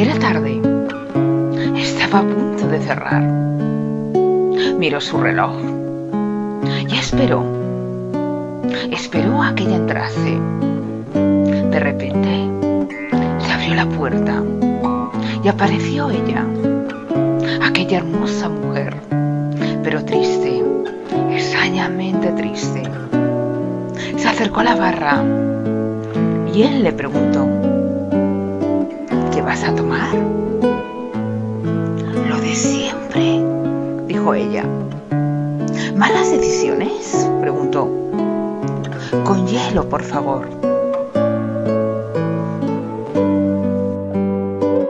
Era tarde. Estaba a punto de cerrar. Miró su reloj y esperó. Esperó a que ella entrase. De repente se abrió la puerta y apareció ella, aquella hermosa mujer, pero triste, extrañamente triste. Se acercó a la barra y él le preguntó, ¿qué vas a tomar? Lo de siempre, dijo ella. ¿Malas decisiones? preguntó. Con hielo, por favor.